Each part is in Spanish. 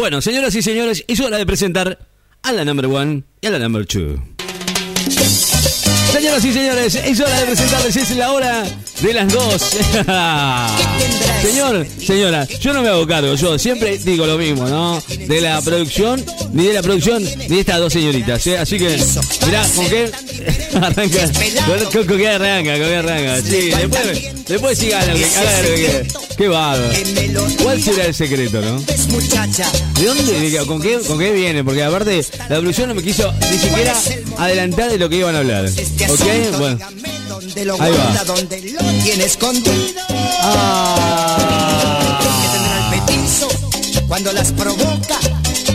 Bueno, señoras y señores, es hora de presentar a la number one y a la number two. Señoras y señores, es hora de presentarles, es la hora de las dos. Señor, señora, yo no me hago cargo, yo siempre digo lo mismo, ¿no? De la producción, ni de la producción, ni de estas dos señoritas, ¿eh? Así que, mirá, ¿con qué arranca? ¿Con, con qué arranca? ¿Con qué arranca? Sí, después, después sí que, haga lo que quiera. Qué bárbaro. ¿Cuál será el secreto, no? ¿De dónde? ¿Con qué, ¿Con qué viene? Porque aparte, la producción no me quiso ni siquiera adelantar de lo que iban a hablar. ¿Ok? Bueno. Ahí va. donde lo tiene escondido. Ah. Que tendrá el petizo cuando las provoca.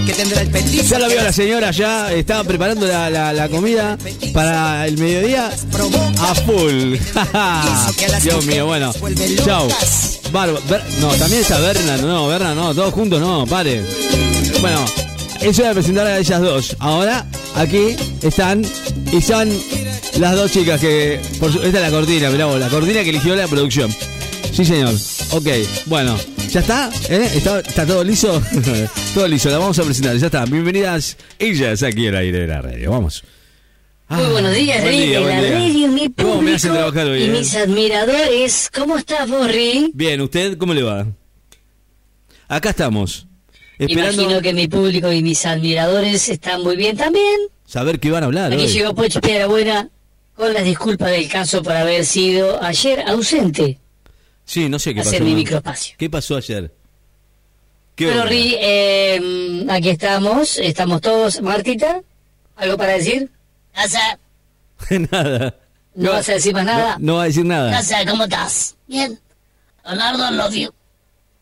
Que tendrá el petizo. Ya lo vio la señora, ya estaba preparando la, la- la comida para el mediodía a full. Dios mío, bueno. Chao. No, también está Berna, no, Berna, no, todos juntos no, pare. Bueno, eso era presentar a ellas dos. Ahora, aquí están y son las dos chicas que. Por su- esta es la cortina, mirá vos, la cortina que eligió la producción. Sí, señor. Ok, bueno. ¿Ya está? ¿Eh? ¿Está, está todo liso? todo liso, la vamos a presentar, ya está. Bienvenidas ellas aquí al aire de la radio. Vamos. Muy buenos días, buen día, la radio, mi ¿Cómo me hacen público trabajar hoy, y eh? mis admiradores. ¿Cómo estás, Rick? Bien, ¿usted cómo le va? Acá estamos. Esperando Imagino que mi público y mis admiradores están muy bien también. saber qué van a hablar. Aquí hoy. llegó Pocho Buena con las disculpas del caso por haber sido ayer ausente. Sí, no sé qué pasó. Hacer mi ¿no? microespacio. ¿Qué pasó ayer? ¿Qué Bueno? Rick, eh, aquí estamos, estamos todos. Martita, ¿algo para decir? Casa, nada. ¿no vas a decir más nada? No, no va a decir nada. Casa, ¿cómo estás? Bien. Leonardo, love you.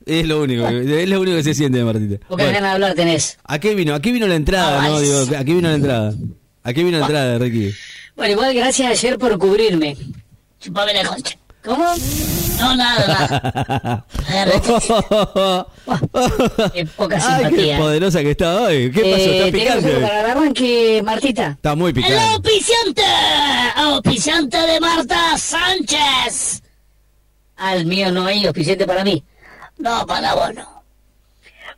Es lo único, que- es lo único que se siente, Martita. Pocas Bueno, ganas de hablar tenés. ¿A qué vino? ¿A qué vino la entrada? Ah, no, digo, ¿a qué vino la entrada? ¿A qué vino la entrada, Ricky? Bueno, igual gracias ayer por cubrirme. Chupame la concha. ¿Cómo? No, nada, nada. Qué poca Ay, qué simpatía. poderosa que está hoy. ¿Qué pasó? Eh, ¿Está ¿tenemos algo picante? para el arranque, Martita? Está muy ¡El picante. auspiciante! ¡Auspiciante de Marta Sánchez! Al mío no hay auspiciante para mí. No, para vos no.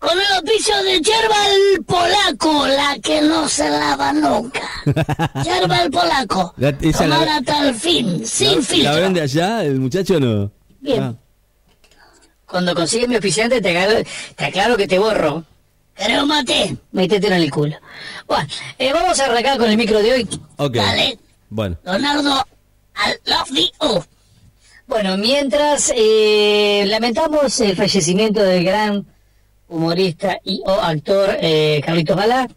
Con el auspicio de Yerba el Polaco, la que no se lava nunca. Yerba el Polaco. La- esa la- Tomar hasta el fin, sin ¿La, filtro. ¿La vende allá el muchacho o no? Bien. Ah. Cuando consigues mi auspiciante te, aclaro, te aclaro que te borro. Creo mate. Métetelo en el culo. Bueno, eh, vamos a arrancar con el micro de hoy. Ok. Dale. Bueno. Leonardo, I love you. Bueno, mientras eh, lamentamos el fallecimiento del gran humorista y o actor eh, Carlitos Balá.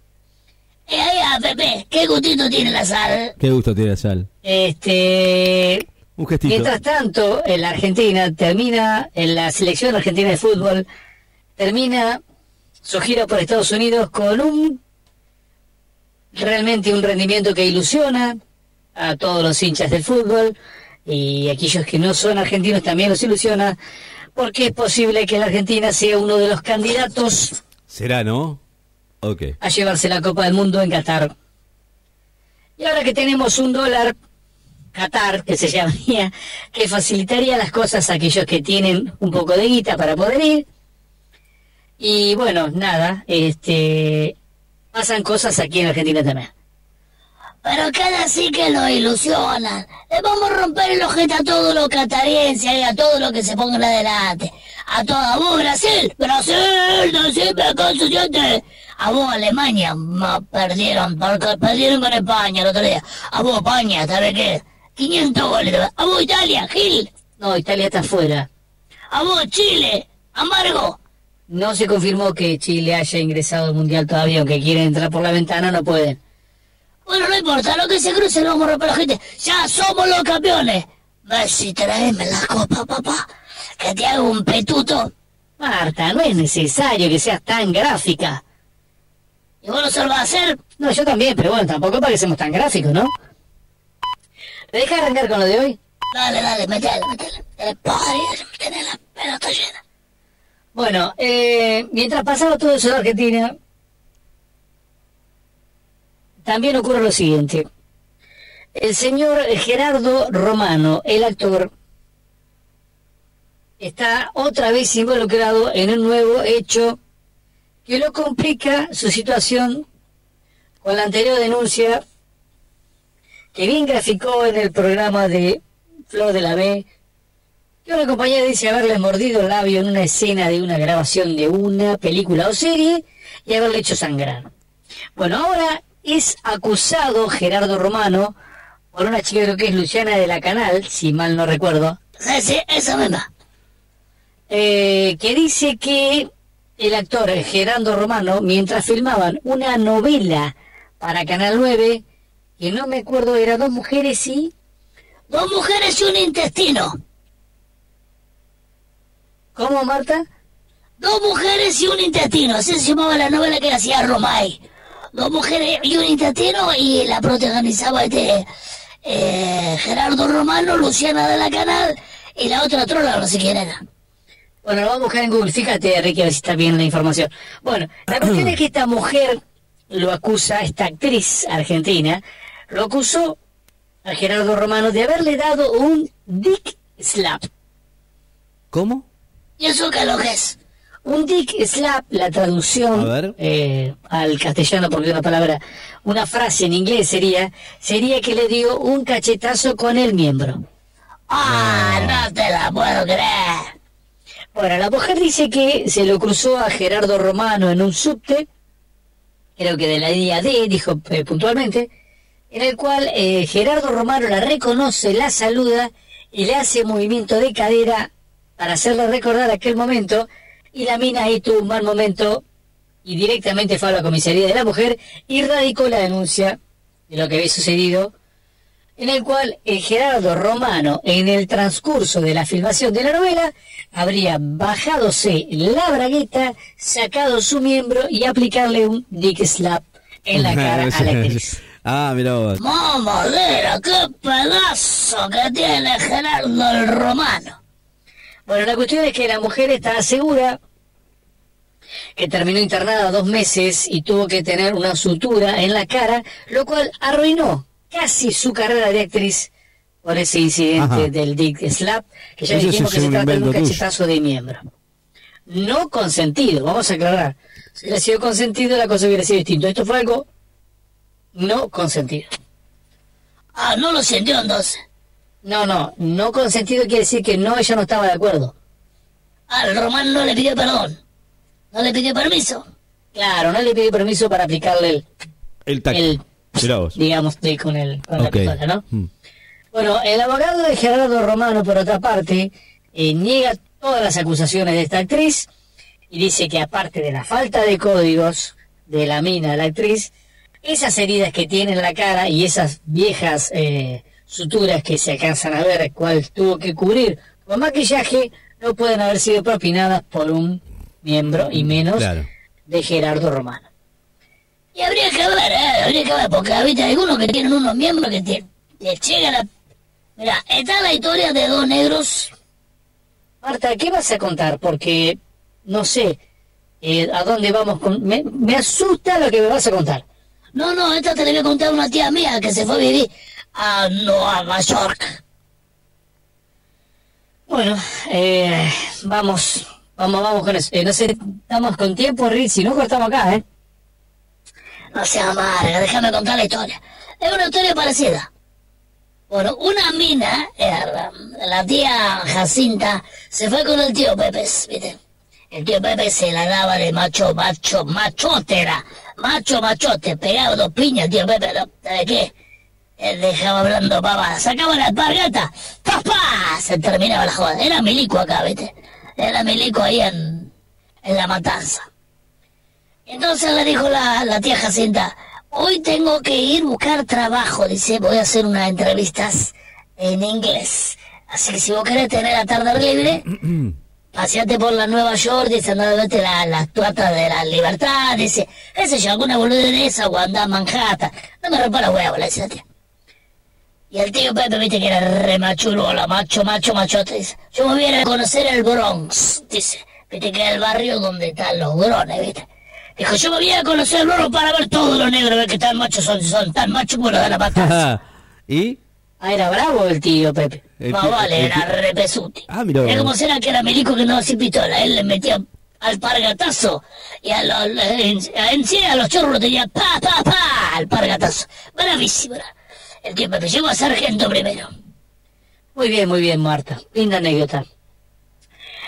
Eh, ahí, ah, Pepe, qué gustito tiene la sal. Qué gusto tiene sal. Este, Un gestito. Mientras tanto, en la Argentina termina, en la selección argentina de fútbol, termina su gira por Estados Unidos con un realmente un rendimiento que ilusiona a todos los hinchas del fútbol y aquellos que no son argentinos también los ilusiona porque es posible que la Argentina sea uno de los candidatos ¿Será, no? Ok. a llevarse la Copa del Mundo en Qatar. Y ahora que tenemos un dólar Qatar, que se llamaría, que facilitaría las cosas a aquellos que tienen un poco de guita para poder ir. Y bueno, nada, este pasan cosas aquí en Argentina también. Pero cada sí que lo ilusionan. Le vamos a romper el ojete a todo lo catariense y a todo lo que se pongan adelante. A todo, a vos Brasil, Brasil, no siempre consciente. A vos Alemania, ma, perdieron, porque perdieron con España el otro día. A vos España, ¿sabes qué? 500 goles. A vos Italia, Gil. No, Italia está fuera. A vos Chile, Amargo. No se confirmó que Chile haya ingresado al Mundial todavía, aunque quieren entrar por la ventana, no pueden. Bueno, no importa, lo que se cruce lo vamos a romper la gente. Ya somos los campeones. Messi, traeme la copa, papá. Que te hago un petuto. Marta, no es necesario que seas tan gráfica. ¿Y vos no se lo vas a hacer? No, yo también, pero bueno, tampoco para que seamos tan gráficos, ¿no? ¿Me dejas arrancar con lo de hoy? Dale, dale, metele, metele. El padre, tener la pelota llena. Bueno, eh, mientras pasaba todo eso en Argentina, también ocurre lo siguiente. El señor Gerardo Romano, el actor, está otra vez involucrado en un nuevo hecho que lo complica su situación con la anterior denuncia que bien graficó en el programa de Flor de la B, que una compañera dice haberle mordido el labio en una escena de una grabación de una película o serie y haberle hecho sangrar. Bueno, ahora es acusado Gerardo Romano por una chica creo que es Luciana de la Canal, si mal no recuerdo. Sí, sí, esa misma. Eh, que dice que el actor Gerardo Romano, mientras filmaban una novela para Canal 9, que no me acuerdo, era dos mujeres y... Dos mujeres y un intestino. ¿Cómo, Marta? Dos mujeres y un intestino, así se llamaba la novela que hacía Romay. Dos mujeres y un intestino y la protagonizaba este eh, Gerardo Romano, Luciana de la Canal y la otra trola, no sé quién era. Bueno, lo vamos a buscar en Google. Fíjate, Ricky, a ver si está bien la información. Bueno, la cuestión es que esta mujer lo acusa, esta actriz argentina, lo acusó a Gerardo Romano de haberle dado un dick slap. ¿Cómo? ¿Y eso qué lo que es? Un dick slap, la traducción eh, al castellano, porque una palabra, una frase en inglés sería, sería que le dio un cachetazo con el miembro. ¡Ah, no te la puedo creer! Bueno, la mujer dice que se lo cruzó a Gerardo Romano en un subte, creo que de la línea D, dijo eh, puntualmente, en el cual eh, Gerardo Romano la reconoce, la saluda y le hace movimiento de cadera para hacerle recordar aquel momento y la mina ahí tuvo un mal momento y directamente fue a la comisaría de la mujer y radicó la denuncia de lo que había sucedido en el cual el Gerardo Romano, en el transcurso de la filmación de la novela, habría bajadose la bragueta, sacado su miembro y aplicarle un dick slap en la cara a la actriz. Ah, mira vos. ¡Mamadera! ¡Qué pedazo que tiene Gerardo el Romano! Bueno, la cuestión es que la mujer está segura que terminó internada dos meses y tuvo que tener una sutura en la cara, lo cual arruinó casi su carrera de actriz por ese incidente del Dick Slap, que ya dijimos que se trata de un cachetazo de miembro. No consentido, vamos a aclarar. Si hubiera sido consentido, la cosa hubiera sido distinta. Esto fue algo no consentido. Ah, no lo sintió entonces. No, no, no consentido quiere decir que no, ella no estaba de acuerdo. Al ah, Román no le pidió perdón. No le pidió permiso. Claro, no le pidió permiso para aplicarle el, el, el digamos, con, el, con la pistola, ¿no? Mm. Bueno, el abogado de Gerardo Romano, por otra parte, eh, niega todas las acusaciones de esta actriz y dice que aparte de la falta de códigos de la mina, la actriz, esas heridas que tiene en la cara y esas viejas eh, suturas que se alcanzan a ver, cuál tuvo que cubrir con maquillaje, no pueden haber sido propinadas por un miembro y menos de Gerardo Romano. Y habría que ver, ¿eh? Habría que ver, porque hay algunos que tienen unos miembros que te, llegan a... Mira, está la historia de dos negros. Marta, ¿qué vas a contar? Porque, no sé, eh, ¿a dónde vamos con...? Me, me, asusta lo que me vas a contar. No, no, esta te la voy a contar una tía mía que se fue a vivir a Nueva York. Bueno, eh, vamos, vamos, vamos con eso. Eh, no sé, estamos con tiempo, si no cortamos acá, ¿eh? No sea amarga, déjame contar la historia. Es una historia parecida. Bueno, una mina, eh, la, tía Jacinta, se fue con el tío Pepe, ¿viste? El tío Pepe se la daba de macho, macho, machote era. Macho, machote, pegaba dos piñas, tío Pepe, ¿sabes qué? Él dejaba hablando papá, sacaba la espargata, ¡papá! Se terminaba la joda. Era milico acá, ¿viste? Era milico ahí en, en la matanza. Entonces le dijo la, la tía Jacinta, hoy tengo que ir a buscar trabajo, dice, voy a hacer unas entrevistas en inglés. Así que si vos querés tener la tarde libre, paseate por la Nueva York, dice, anda a verte la, la de la libertad, dice, ese yo, alguna boludez de esa, o anda a Manhattan. No me rompa la huevo, le dice la tía. Y el tío Pepe, viste que era re la macho, macho, machote, dice, yo me voy a conocer el Bronx, dice, viste que es el barrio donde están los grones, viste. Dijo, yo me voy a conocer el oro para ver todos los negros, ver que tan machos son, son tan machos como los de la matanza. ¿Y? Ah, era bravo el tío Pepe. no, vale, era repesuti. Ah, mira. Era como será que era milico que no hacía pistola. Él le metía alpargatazo. Y a los, en, en a los chorros lo tenía pa, pa, pa, alpargatazo. Bravísimo. era. El tío Pepe llegó a sargento primero. Muy bien, muy bien, Marta. Linda anécdota.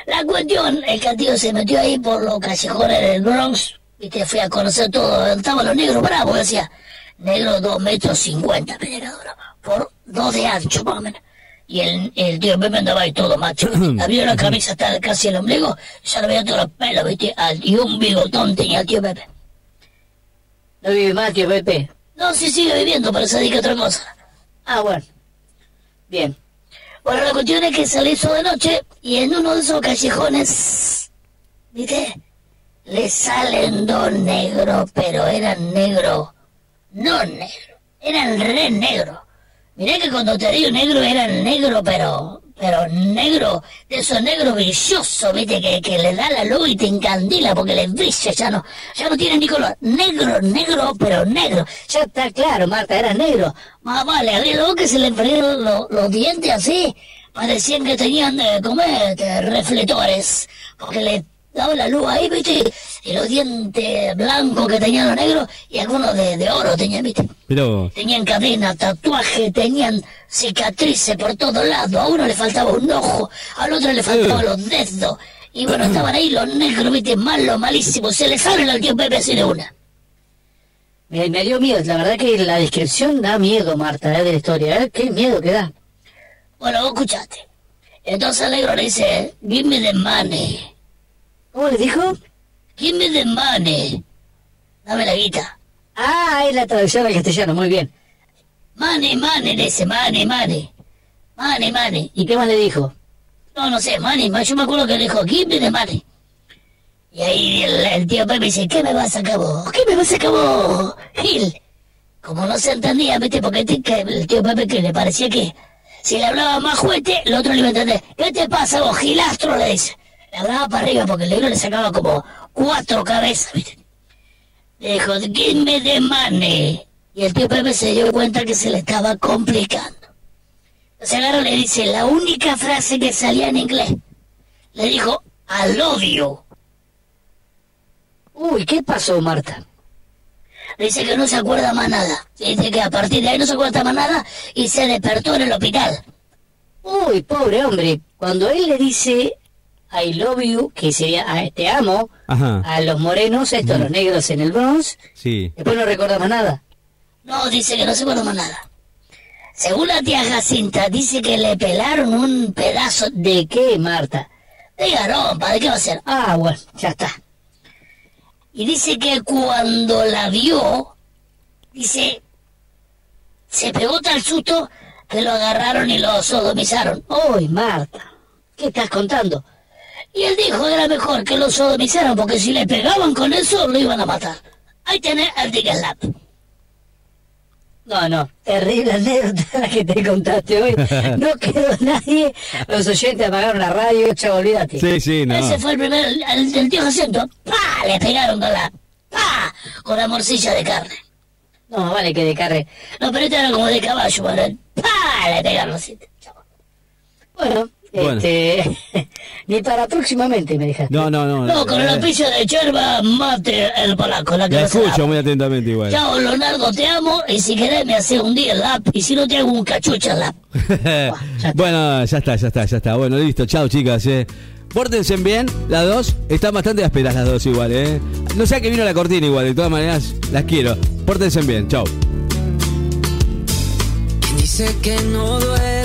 La cuestión es que el tío se metió ahí por los callejones del Bronx. Viste, fui a conocer todo. Estaban los negros bravos, decía. Negro dos metros cincuenta, peneradora. Por dos de ancho, más o menos. Y el, el tío Pepe andaba ahí todo macho. Había la camisa hasta casi el ombligo. Y se le veía todos los pelos, viste. Y un bigotón tenía el tío Pepe. ¿No vive más, tío Pepe? No, sí sigue viviendo, pero se dedica a otra cosa. Ah, bueno. Bien. Bueno, la cuestión es que se le hizo de noche y en uno de esos callejones, ¿viste? Le salen dos negros, pero eran negros, no negros, eran re negros. Mirá que cuando te digo negro eran negro, pero, pero negro, de esos negros brillosos, ¿viste? Que, que le da la luz y te encandila porque les brilla, ya no, ya no tienen ni color. Negro, negro, pero negro. Ya está claro, Marta, era negro. Más vale, abrí la boca y se le enfriaron los, los dientes así. Parecían que tenían, eh, como este, reflectores, porque le daba la luz ahí, ¿viste? Y los dientes blancos que tenían los negros y algunos de, de oro tenían, ¿viste? Vos. Tenían cadena, tatuaje, tenían cicatrices por todos lados. A uno le faltaba un ojo, al otro le faltaban los dedos. Y bueno, estaban ahí los negros, viste, malos, malísimos. Se les salen al tío Pepe así de una. Me, me dio miedo, la verdad que la descripción da miedo, Marta, eh, de la historia. ¿eh? Qué miedo que da. Bueno, vos escuchaste. Entonces el negro le dice, give me the money. ¿Cómo le dijo? Give me the money. Dame la guita. Ah, es la traducción al castellano, muy bien. Money, money, le dice, money, money. Money, money. ¿Y qué más le dijo? No, no sé, money, ma- yo me acuerdo que le dijo, give me the money. Y ahí el, el tío Pepe dice, ¿qué me vas a vos? ¿Qué me vas a vos, Gil? Como no se entendía, ¿viste? Porque este- que el tío Pepe que le parecía que si le hablaba más fuerte, el otro le iba a entender. ¿Qué te pasa vos, Gilastro? Le dice. Le hablaba para arriba porque el negro le sacaba como cuatro cabezas, ¿viste? Le dijo, give me the money. Y el tío Pepe se dio cuenta que se le estaba complicando. Agarra y le dice la única frase que salía en inglés. Le dijo, I love you. Uy, ¿qué pasó, Marta? Dice que no se acuerda más nada. Dice que a partir de ahí no se acuerda más nada y se despertó en el hospital. Uy, pobre hombre. Cuando él le dice I love you, que sería "Ah, te amo, Ajá. a los morenos, estos, los negros en el Bronx, Sí. después no recuerda más nada. No, dice que no se acuerda más nada. Según la tía Jacinta, dice que le pelaron un pedazo. ¿De qué, Marta? De garompa, ¿de qué va a ser? Ah, bueno, ya está. Y dice que cuando la vio, dice, se pegó tal susto que lo agarraron y lo sodomizaron. ¡Uy, Marta! ¿Qué estás contando? Y él dijo era mejor que lo sodomizaran porque si le pegaban con eso lo iban a matar. Ahí tenés al Slap. No, no, terrible anécdota la que te contaste hoy. No quedó nadie. Los oyentes apagaron la radio, chavo, olvídate. Sí, sí, no. Ese fue el primer, el, tío Jacinto. ¡Pa! Le pegaron con la, ¡pa! Con la morcilla de carne. No, vale que de carne. No, pero este era como de caballo, ¿vale? ¡pa! Le pegaron así. Bueno, Bueno. este... ni para próximamente, me dijeron. No, no, no. No, con eh, la pizza de yerba mate el polaco, la que La escucho muy atentamente igual. Chao, Leonardo, te amo. Y si querés, me haces un día el lap. Y si no, te hago un cachucha el lap. bueno, ya está, ya está, ya está. Bueno, listo. Chao, chicas. Eh. Pórtense bien, las dos. Están bastante ásperas las dos igual, ¿eh? No sé a qué vino la cortina igual. De todas maneras, las quiero. Pórtense bien. Chao. Dice que no duele